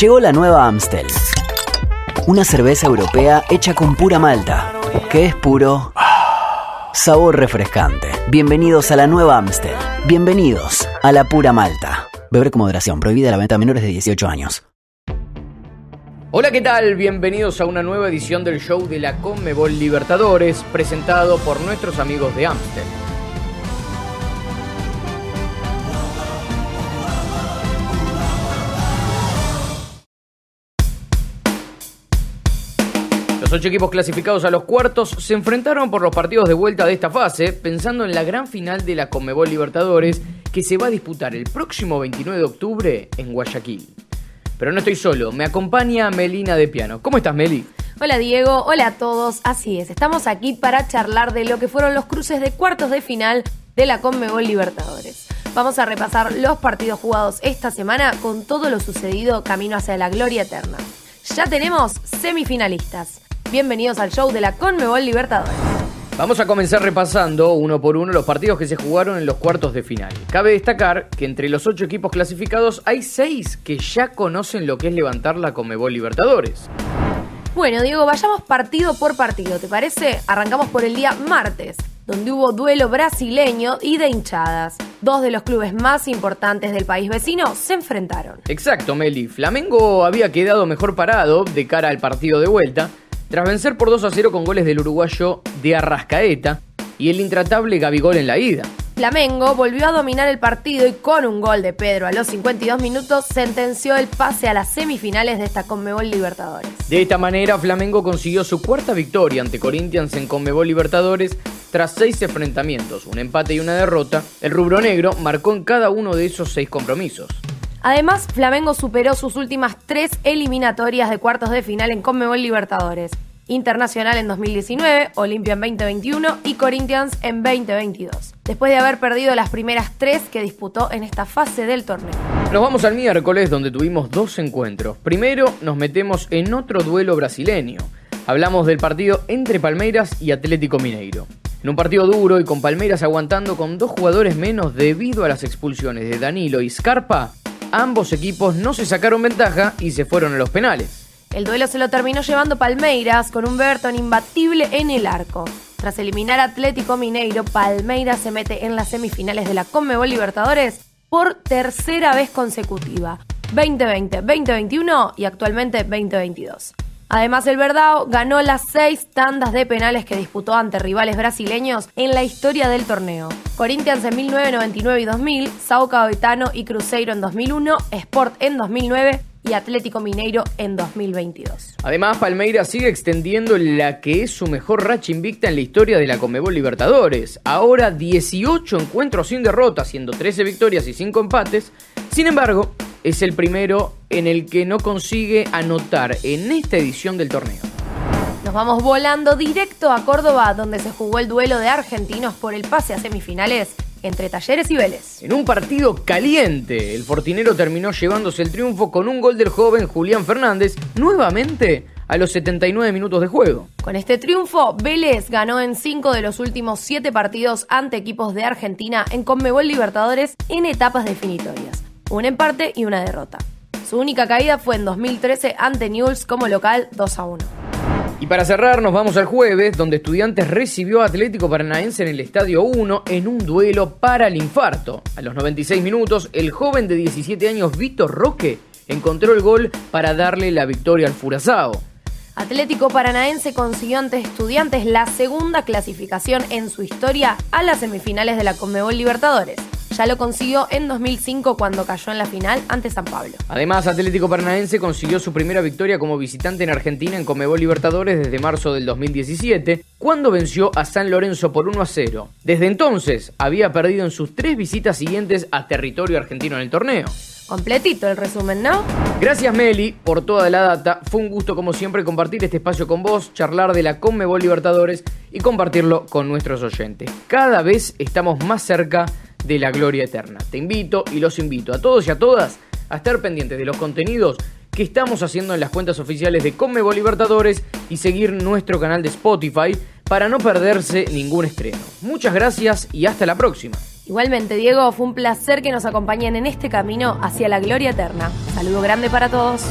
Llegó la nueva Amstel. Una cerveza europea hecha con pura malta, que es puro sabor refrescante. Bienvenidos a la nueva Amstel. Bienvenidos a la pura malta. Beber con moderación, prohibida la venta a menores de 18 años. Hola, ¿qué tal? Bienvenidos a una nueva edición del show de la Conmebol Libertadores, presentado por nuestros amigos de Amstel. Los ocho equipos clasificados a los cuartos se enfrentaron por los partidos de vuelta de esta fase, pensando en la gran final de la Conmebol Libertadores que se va a disputar el próximo 29 de octubre en Guayaquil. Pero no estoy solo, me acompaña Melina de Piano. ¿Cómo estás, Meli? Hola Diego, hola a todos. Así es, estamos aquí para charlar de lo que fueron los cruces de cuartos de final de la Conmebol Libertadores. Vamos a repasar los partidos jugados esta semana con todo lo sucedido camino hacia la gloria eterna. Ya tenemos semifinalistas. Bienvenidos al show de la Conmebol Libertadores. Vamos a comenzar repasando uno por uno los partidos que se jugaron en los cuartos de final. Cabe destacar que entre los ocho equipos clasificados hay seis que ya conocen lo que es levantar la Conmebol Libertadores. Bueno, Diego, vayamos partido por partido, ¿te parece? Arrancamos por el día martes, donde hubo duelo brasileño y de hinchadas. Dos de los clubes más importantes del país vecino se enfrentaron. Exacto, Meli. Flamengo había quedado mejor parado de cara al partido de vuelta, tras vencer por 2 a 0 con goles del uruguayo de Arrascaeta y el intratable Gabigol en la ida. Flamengo volvió a dominar el partido y con un gol de Pedro a los 52 minutos sentenció el pase a las semifinales de esta Conmebol Libertadores. De esta manera, Flamengo consiguió su cuarta victoria ante Corinthians en Conmebol Libertadores tras seis enfrentamientos, un empate y una derrota. El rubro negro marcó en cada uno de esos seis compromisos. Además, Flamengo superó sus últimas tres eliminatorias de cuartos de final en Conmebol Libertadores. Internacional en 2019, Olimpia en 2021 y Corinthians en 2022, después de haber perdido las primeras tres que disputó en esta fase del torneo. Nos vamos al miércoles donde tuvimos dos encuentros. Primero nos metemos en otro duelo brasileño. Hablamos del partido entre Palmeiras y Atlético Mineiro. En un partido duro y con Palmeiras aguantando con dos jugadores menos debido a las expulsiones de Danilo y Scarpa, ambos equipos no se sacaron ventaja y se fueron a los penales. El duelo se lo terminó llevando Palmeiras con un Berton imbatible en el arco. Tras eliminar a Atlético Mineiro, Palmeiras se mete en las semifinales de la Conmebol Libertadores por tercera vez consecutiva, 2020, 2021 y actualmente 2022. Además, el Verdao ganó las seis tandas de penales que disputó ante rivales brasileños en la historia del torneo. Corinthians en 1999 y 2000, Sao Caetano y Cruzeiro en 2001, Sport en 2009 y Atlético Mineiro en 2022. Además, Palmeiras sigue extendiendo la que es su mejor racha invicta en la historia de la Conmebol Libertadores. Ahora 18 encuentros sin derrota, siendo 13 victorias y 5 empates. Sin embargo, es el primero en el que no consigue anotar en esta edición del torneo. Nos vamos volando directo a Córdoba, donde se jugó el duelo de argentinos por el pase a semifinales entre Talleres y Vélez. En un partido caliente, el Fortinero terminó llevándose el triunfo con un gol del joven Julián Fernández, nuevamente a los 79 minutos de juego. Con este triunfo, Vélez ganó en 5 de los últimos 7 partidos ante equipos de Argentina en Conmebol Libertadores en etapas definitorias, un empate y una derrota. Su única caída fue en 2013 ante Newell's como local 2 a 1. Y para cerrar nos vamos al jueves, donde Estudiantes recibió a Atlético Paranaense en el Estadio 1 en un duelo para el infarto. A los 96 minutos, el joven de 17 años Víctor Roque encontró el gol para darle la victoria al Furazao. Atlético Paranaense consiguió ante Estudiantes la segunda clasificación en su historia a las semifinales de la Conmebol Libertadores. Ya lo consiguió en 2005 cuando cayó en la final ante San Pablo. Además, Atlético Paranaense consiguió su primera victoria como visitante en Argentina en Conmebol Libertadores desde marzo del 2017, cuando venció a San Lorenzo por 1 a 0. Desde entonces, había perdido en sus tres visitas siguientes a territorio argentino en el torneo. Completito el resumen, ¿no? Gracias Meli por toda la data. Fue un gusto como siempre compartir este espacio con vos, charlar de la Conmebol Libertadores y compartirlo con nuestros oyentes. Cada vez estamos más cerca de la gloria eterna. Te invito y los invito a todos y a todas a estar pendientes de los contenidos que estamos haciendo en las cuentas oficiales de Conmebol Libertadores y seguir nuestro canal de Spotify para no perderse ningún estreno. Muchas gracias y hasta la próxima. Igualmente, Diego, fue un placer que nos acompañen en este camino hacia la gloria eterna. Saludo grande para todos.